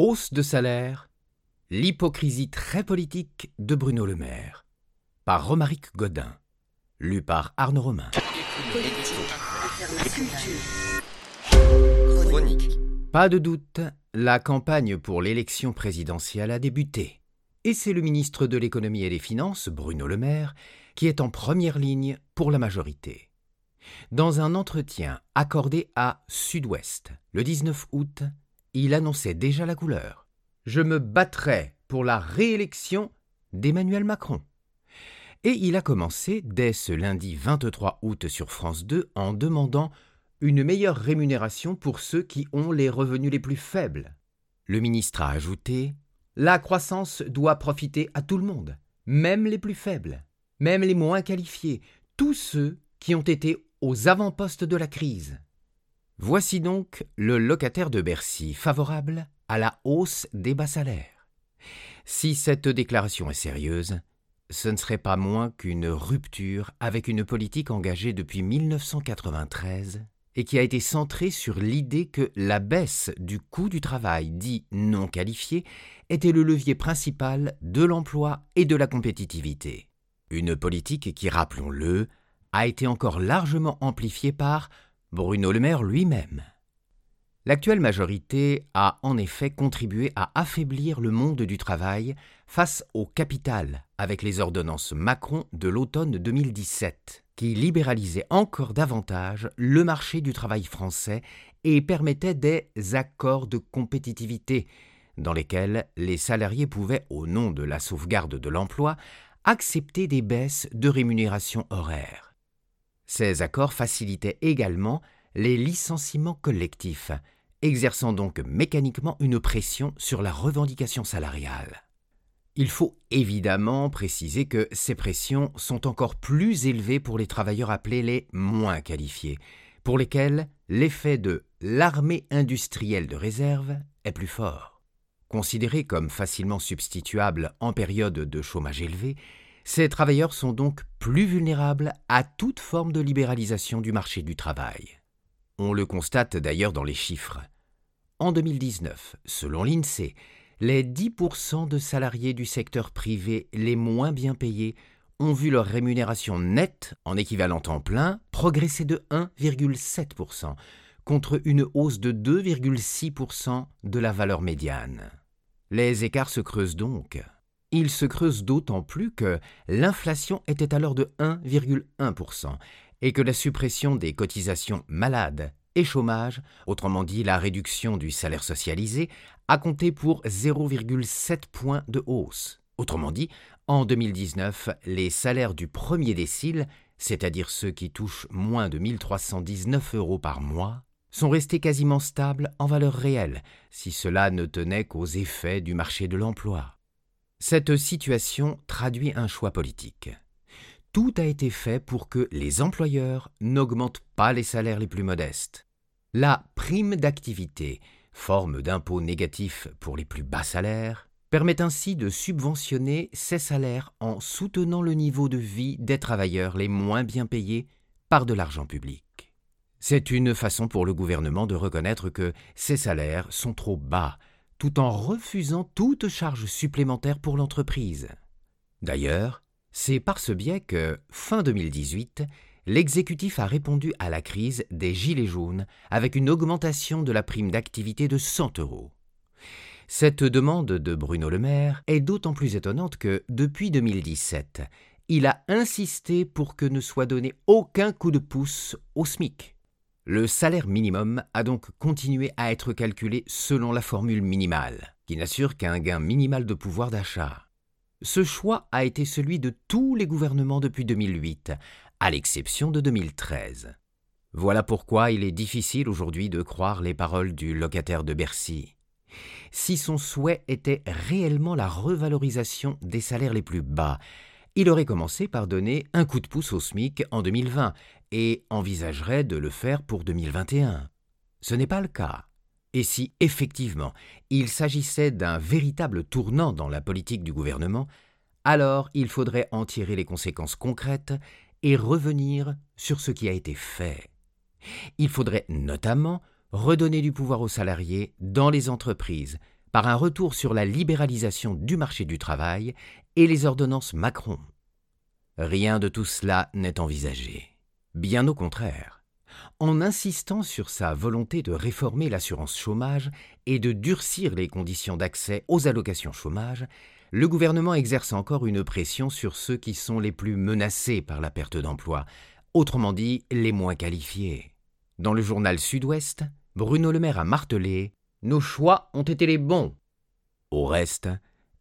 Hausse de salaire, l'hypocrisie très politique de Bruno Le Maire, par Romaric Godin, lu par Arnaud Romain. Pas de doute, la campagne pour l'élection présidentielle a débuté, et c'est le ministre de l'économie et des finances, Bruno Le Maire, qui est en première ligne pour la majorité. Dans un entretien accordé à Sud-Ouest le 19 août, il annonçait déjà la couleur. Je me battrai pour la réélection d'Emmanuel Macron. Et il a commencé dès ce lundi 23 août sur France 2 en demandant une meilleure rémunération pour ceux qui ont les revenus les plus faibles. Le ministre a ajouté La croissance doit profiter à tout le monde, même les plus faibles même les moins qualifiés, tous ceux qui ont été aux avant-postes de la crise. Voici donc le locataire de Bercy favorable à la hausse des bas salaires. Si cette déclaration est sérieuse, ce ne serait pas moins qu'une rupture avec une politique engagée depuis 1993 et qui a été centrée sur l'idée que la baisse du coût du travail dit non qualifié était le levier principal de l'emploi et de la compétitivité. Une politique qui, rappelons-le, a été encore largement amplifiée par Bruno Le Maire lui-même. L'actuelle majorité a en effet contribué à affaiblir le monde du travail face au capital avec les ordonnances Macron de l'automne 2017, qui libéralisaient encore davantage le marché du travail français et permettaient des accords de compétitivité, dans lesquels les salariés pouvaient, au nom de la sauvegarde de l'emploi, accepter des baisses de rémunération horaire. Ces accords facilitaient également les licenciements collectifs, exerçant donc mécaniquement une pression sur la revendication salariale. Il faut évidemment préciser que ces pressions sont encore plus élevées pour les travailleurs appelés les moins qualifiés, pour lesquels l'effet de l'armée industrielle de réserve est plus fort. Considérés comme facilement substituables en période de chômage élevé, ces travailleurs sont donc plus vulnérables à toute forme de libéralisation du marché du travail. On le constate d'ailleurs dans les chiffres. En 2019, selon l'INSEE, les 10% de salariés du secteur privé les moins bien payés ont vu leur rémunération nette en équivalent temps plein progresser de 1,7%, contre une hausse de 2,6% de la valeur médiane. Les écarts se creusent donc. Ils se creusent d'autant plus que l'inflation était alors de 1,1% et que la suppression des cotisations malades et chômage, autrement dit la réduction du salaire socialisé, a compté pour 0,7 points de hausse. Autrement dit, en 2019, les salaires du premier décile, c'est-à-dire ceux qui touchent moins de 1319 euros par mois, sont restés quasiment stables en valeur réelle, si cela ne tenait qu'aux effets du marché de l'emploi. Cette situation traduit un choix politique. Tout a été fait pour que les employeurs n'augmentent pas les salaires les plus modestes. La prime d'activité, forme d'impôt négatif pour les plus bas salaires, permet ainsi de subventionner ces salaires en soutenant le niveau de vie des travailleurs les moins bien payés par de l'argent public. C'est une façon pour le gouvernement de reconnaître que ses salaires sont trop bas, tout en refusant toute charge supplémentaire pour l'entreprise. D'ailleurs, c'est par ce biais que, fin 2018, l'exécutif a répondu à la crise des Gilets jaunes avec une augmentation de la prime d'activité de 100 euros. Cette demande de Bruno Le Maire est d'autant plus étonnante que, depuis 2017, il a insisté pour que ne soit donné aucun coup de pouce au SMIC. Le salaire minimum a donc continué à être calculé selon la formule minimale, qui n'assure qu'un gain minimal de pouvoir d'achat. Ce choix a été celui de tous les gouvernements depuis 2008, à l'exception de 2013. Voilà pourquoi il est difficile aujourd'hui de croire les paroles du locataire de Bercy. Si son souhait était réellement la revalorisation des salaires les plus bas, il aurait commencé par donner un coup de pouce au SMIC en 2020 et envisagerait de le faire pour 2021. Ce n'est pas le cas. Et si effectivement il s'agissait d'un véritable tournant dans la politique du gouvernement, alors il faudrait en tirer les conséquences concrètes et revenir sur ce qui a été fait. Il faudrait notamment redonner du pouvoir aux salariés dans les entreprises par un retour sur la libéralisation du marché du travail et les ordonnances Macron. Rien de tout cela n'est envisagé. Bien au contraire. En insistant sur sa volonté de réformer l'assurance chômage et de durcir les conditions d'accès aux allocations chômage, le gouvernement exerce encore une pression sur ceux qui sont les plus menacés par la perte d'emploi, autrement dit les moins qualifiés. Dans le journal Sud-Ouest, Bruno Le Maire a martelé Nos choix ont été les bons. Au reste,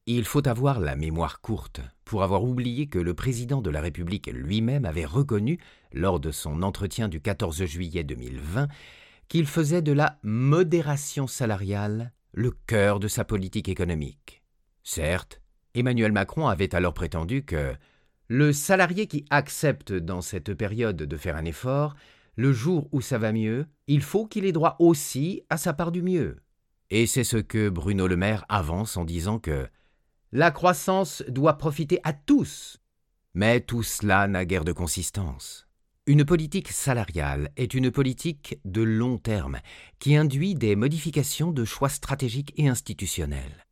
il faut avoir la mémoire courte pour avoir oublié que le président de la République lui-même avait reconnu, lors de son entretien du 14 juillet 2020, qu'il faisait de la modération salariale le cœur de sa politique économique. Certes, Emmanuel Macron avait alors prétendu que le salarié qui accepte dans cette période de faire un effort, le jour où ça va mieux, il faut qu'il ait droit aussi à sa part du mieux. Et c'est ce que Bruno Le Maire avance en disant que la croissance doit profiter à tous. Mais tout cela n'a guère de consistance. Une politique salariale est une politique de long terme qui induit des modifications de choix stratégiques et institutionnels.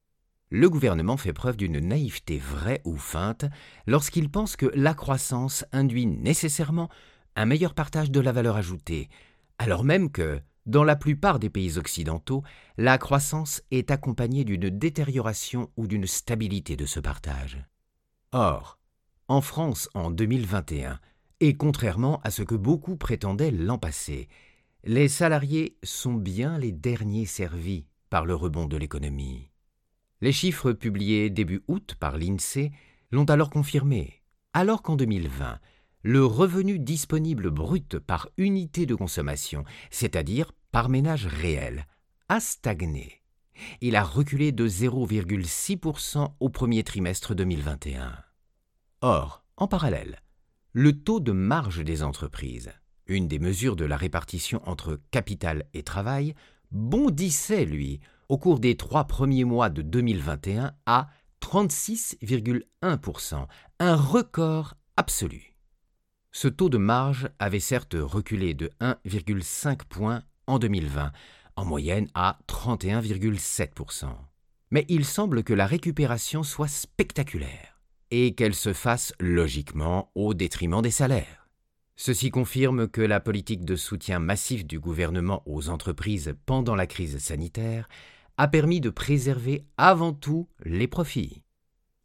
Le gouvernement fait preuve d'une naïveté vraie ou feinte lorsqu'il pense que la croissance induit nécessairement un meilleur partage de la valeur ajoutée, alors même que, dans la plupart des pays occidentaux, la croissance est accompagnée d'une détérioration ou d'une stabilité de ce partage. Or, en France en 2021, et contrairement à ce que beaucoup prétendaient l'an passé, les salariés sont bien les derniers servis par le rebond de l'économie. Les chiffres publiés début août par l'INSEE l'ont alors confirmé, alors qu'en 2020, le revenu disponible brut par unité de consommation, c'est-à-dire par ménage réel, a stagné. Il a reculé de 0,6% au premier trimestre 2021. Or, en parallèle, le taux de marge des entreprises, une des mesures de la répartition entre capital et travail, bondissait, lui, au cours des trois premiers mois de 2021 à 36,1%, un record absolu. Ce taux de marge avait certes reculé de 1,5 points en 2020, en moyenne à 31,7%. Mais il semble que la récupération soit spectaculaire et qu'elle se fasse logiquement au détriment des salaires. Ceci confirme que la politique de soutien massif du gouvernement aux entreprises pendant la crise sanitaire a permis de préserver avant tout les profits.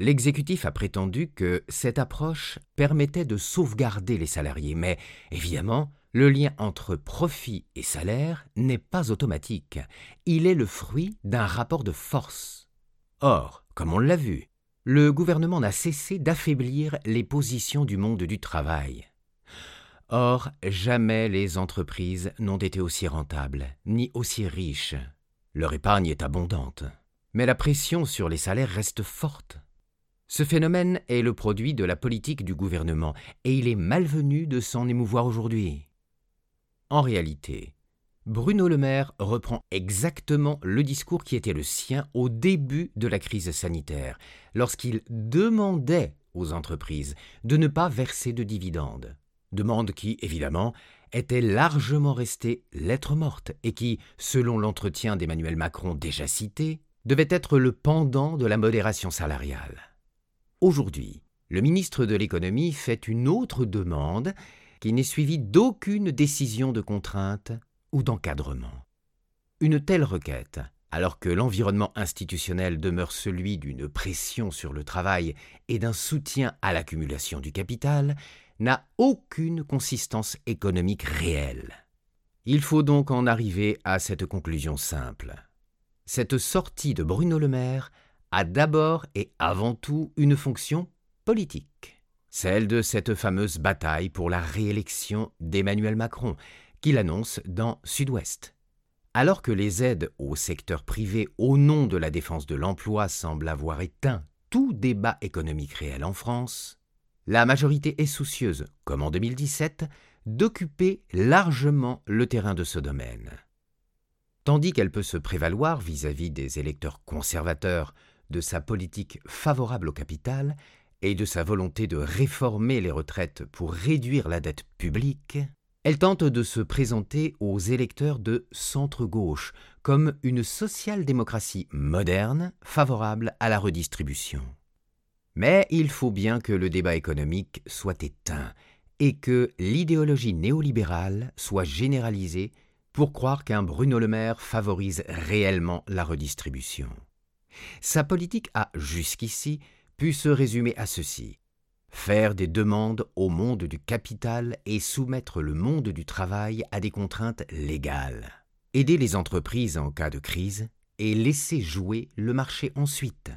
L'exécutif a prétendu que cette approche permettait de sauvegarder les salariés, mais évidemment, le lien entre profit et salaire n'est pas automatique. Il est le fruit d'un rapport de force. Or, comme on l'a vu, le gouvernement n'a cessé d'affaiblir les positions du monde du travail. Or, jamais les entreprises n'ont été aussi rentables, ni aussi riches. Leur épargne est abondante. Mais la pression sur les salaires reste forte. Ce phénomène est le produit de la politique du gouvernement, et il est malvenu de s'en émouvoir aujourd'hui. En réalité, Bruno Le Maire reprend exactement le discours qui était le sien au début de la crise sanitaire, lorsqu'il demandait aux entreprises de ne pas verser de dividendes. Demande qui, évidemment, était largement restée lettre morte et qui, selon l'entretien d'Emmanuel Macron déjà cité, devait être le pendant de la modération salariale. Aujourd'hui, le ministre de l'économie fait une autre demande qui n'est suivie d'aucune décision de contrainte ou d'encadrement. Une telle requête, alors que l'environnement institutionnel demeure celui d'une pression sur le travail et d'un soutien à l'accumulation du capital, n'a aucune consistance économique réelle. Il faut donc en arriver à cette conclusion simple. Cette sortie de Bruno Le Maire a d'abord et avant tout une fonction politique, celle de cette fameuse bataille pour la réélection d'Emmanuel Macron, qu'il annonce dans Sud-Ouest. Alors que les aides au secteur privé au nom de la défense de l'emploi semblent avoir éteint tout débat économique réel en France, la majorité est soucieuse, comme en 2017, d'occuper largement le terrain de ce domaine. Tandis qu'elle peut se prévaloir vis-à-vis -vis des électeurs conservateurs de sa politique favorable au capital et de sa volonté de réformer les retraites pour réduire la dette publique, Elle tente de se présenter aux électeurs de centre-gauche comme une social-démocratie moderne, favorable à la redistribution. Mais il faut bien que le débat économique soit éteint et que l'idéologie néolibérale soit généralisée pour croire qu'un Bruno Le Maire favorise réellement la redistribution. Sa politique a, jusqu'ici, pu se résumer à ceci faire des demandes au monde du capital et soumettre le monde du travail à des contraintes légales, aider les entreprises en cas de crise et laisser jouer le marché ensuite.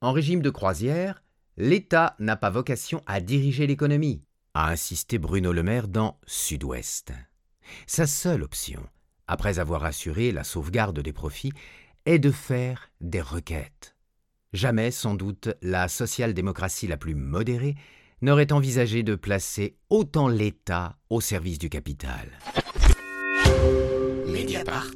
En régime de croisière, l'État n'a pas vocation à diriger l'économie, a insisté Bruno Le Maire dans Sud-Ouest. Sa seule option, après avoir assuré la sauvegarde des profits, est de faire des requêtes. Jamais, sans doute, la social-démocratie la plus modérée n'aurait envisagé de placer autant l'État au service du capital. Mediapart.